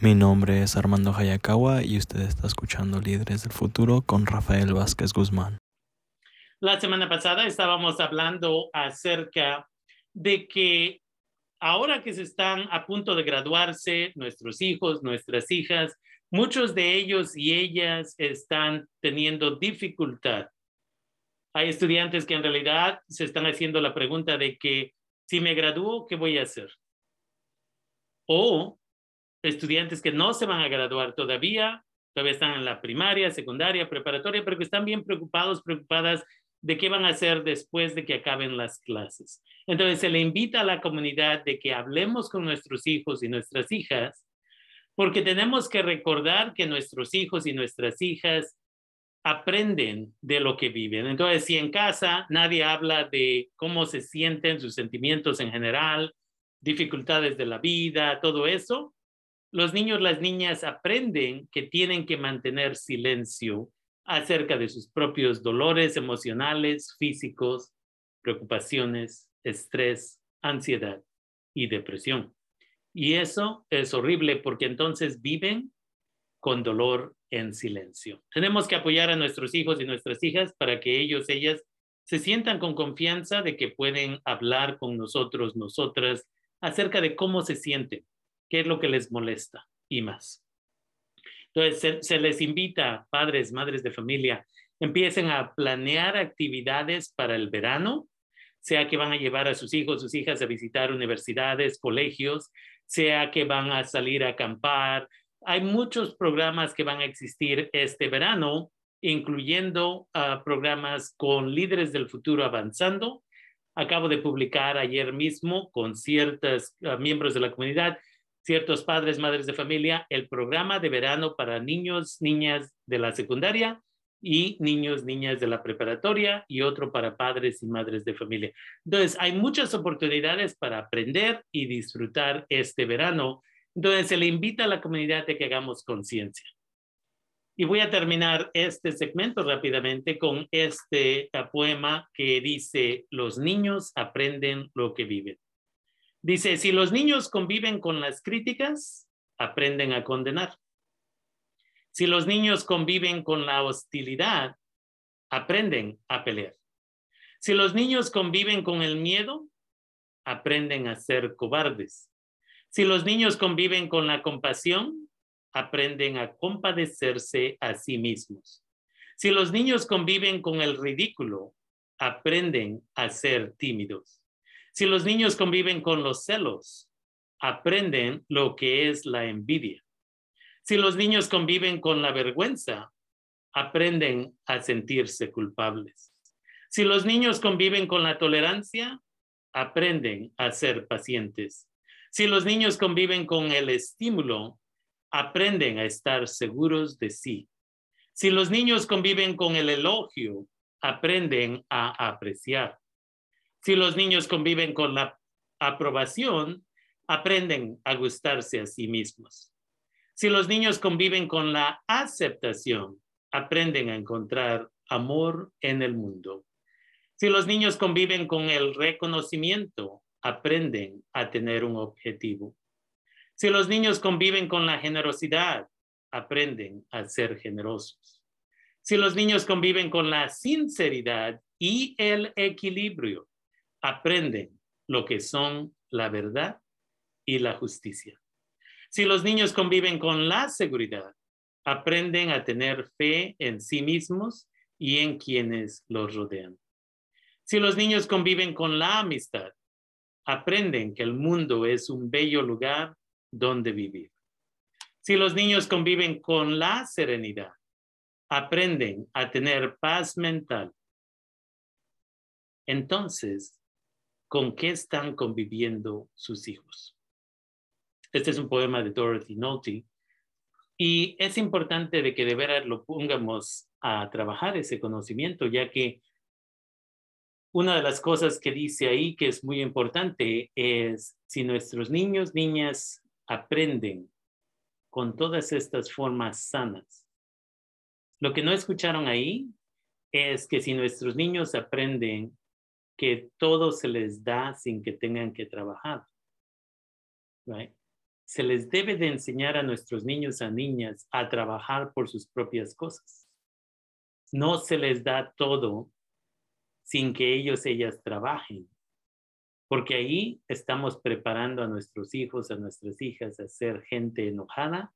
Mi nombre es Armando Hayakawa y usted está escuchando Líderes del Futuro con Rafael Vázquez Guzmán. La semana pasada estábamos hablando acerca de que ahora que se están a punto de graduarse nuestros hijos, nuestras hijas, muchos de ellos y ellas están teniendo dificultad. Hay estudiantes que en realidad se están haciendo la pregunta de que si me gradúo, ¿qué voy a hacer? O estudiantes que no se van a graduar todavía, todavía están en la primaria, secundaria, preparatoria, pero que están bien preocupados, preocupadas de qué van a hacer después de que acaben las clases. Entonces se le invita a la comunidad de que hablemos con nuestros hijos y nuestras hijas, porque tenemos que recordar que nuestros hijos y nuestras hijas aprenden de lo que viven. Entonces, si en casa nadie habla de cómo se sienten, sus sentimientos en general, dificultades de la vida, todo eso, los niños, las niñas aprenden que tienen que mantener silencio acerca de sus propios dolores emocionales, físicos, preocupaciones, estrés, ansiedad y depresión. Y eso es horrible porque entonces viven con dolor en silencio. Tenemos que apoyar a nuestros hijos y nuestras hijas para que ellos, ellas, se sientan con confianza de que pueden hablar con nosotros, nosotras, acerca de cómo se sienten, qué es lo que les molesta y más. Entonces, se, les invita, padres, madres de familia, empiecen a planear actividades para el verano, sea que van a llevar a sus hijos, sus hijas a visitar universidades, colegios, sea que van a salir a acampar. Hay muchos programas que van a existir este verano, incluyendo ah, programas con líderes del futuro avanzando. Acabo de publicar ayer mismo con ciertos ah, miembros de la comunidad ciertos padres, madres de familia, el programa de verano para niños, niñas de la secundaria y niños, niñas de la preparatoria y otro para padres y madres de familia. Entonces, hay muchas oportunidades para aprender y disfrutar este verano. Entonces, se le invita a la comunidad de que hagamos conciencia. Y voy a terminar este segmento rápidamente con este eh, poema que dice, los niños aprenden lo que viven. Dice, si los niños conviven con las críticas, aprenden a condenar. Si los niños conviven con la hostilidad, aprenden a pelear. Si los niños conviven con el miedo, aprenden a ser cobardes. Si los niños conviven con la compasión, aprenden a compadecerse a sí mismos. Si los niños conviven con el ridículo, aprenden a ser tímidos. Si los niños conviven con los celos, aprenden lo que es la envidia. Si los niños conviven con la vergüenza, aprenden a sentirse culpables. Si los niños conviven con la tolerancia, aprenden a ser pacientes. Si los niños conviven con el estímulo, aprenden a estar seguros de sí. Si los niños conviven con el elogio, aprenden a apreciar. Si los niños conviven con la aprobación, aprenden a gustarse a sí mismos. Si los niños conviven con la aceptación, aprenden a encontrar amor en el mundo. Si los niños conviven con el reconocimiento, aprenden a tener un objetivo. Si los niños conviven con la generosidad, aprenden a ser generosos. Si los niños conviven con la sinceridad y el equilibrio, aprenden lo que son la verdad y la justicia. Si los niños conviven con la seguridad, aprenden a tener fe en sí mismos y en quienes los rodean. Si los niños conviven con la amistad, aprenden que el mundo es un bello lugar donde vivir. Si los niños conviven con la serenidad, aprenden a tener paz mental. Entonces con qué están conviviendo sus hijos. Este es un poema de Dorothy Nolte y es importante de que de veras lo pongamos a trabajar ese conocimiento, ya que una de las cosas que dice ahí que es muy importante es si nuestros niños, niñas aprenden con todas estas formas sanas. Lo que no escucharon ahí es que si nuestros niños aprenden que todo se les da sin que tengan que trabajar. se les debe de enseñar a nuestros niños, a niñas, a trabajar por sus propias cosas. No se les da todo sin que ellos, ellas trabajen, porque ahí estamos preparando a nuestros hijos, a nuestras hijas a ser gente enojada,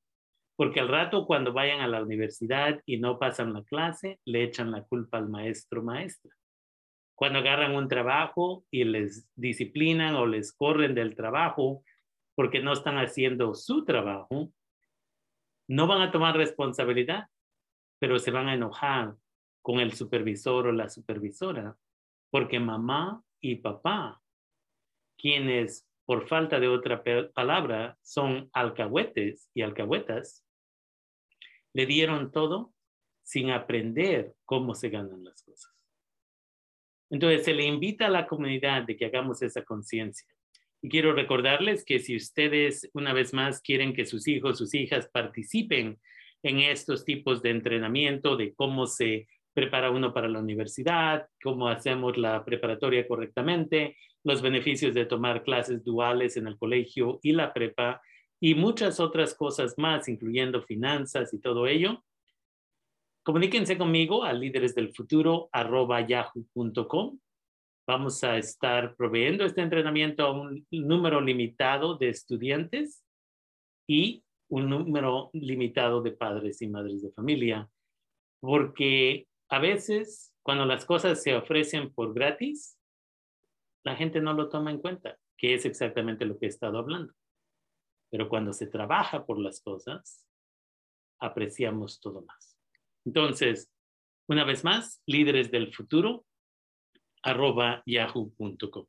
porque al rato cuando vayan a la universidad y no pasan la clase, le echan la culpa al maestro maestra. Cuando agarran un trabajo y les disciplinan o les corren del trabajo, porque no están haciendo su trabajo, no van a tomar responsabilidad, pero se van a enojar con el supervisor o la supervisora, porque mamá y papá, quienes por falta de otra palabra son alcahuetes y alcahuetas, le dieron todo sin aprender cómo se ganan las cosas. Entonces se le invita a la comunidad de que hagamos esa conciencia. Y quiero recordarles que si ustedes una vez más quieren que sus hijos, sus hijas participen en estos tipos de entrenamiento, de cómo se prepara uno para la universidad, cómo hacemos la preparatoria correctamente, los beneficios de tomar clases duales en el colegio y la prepa, y muchas otras cosas más, incluyendo finanzas y todo ello, comuníquense conmigo a líderesdelfuturo.yahoo.com Vamos a estar proveyendo este entrenamiento a un número limitado de estudiantes y un número limitado de padres y madres de familia, porque a veces cuando las cosas se ofrecen por gratis, la gente no lo toma en cuenta, que es exactamente lo que he estado hablando. Pero cuando se trabaja por las cosas, apreciamos todo más. Entonces, una vez más, líderes del futuro, arroba yahoo.com.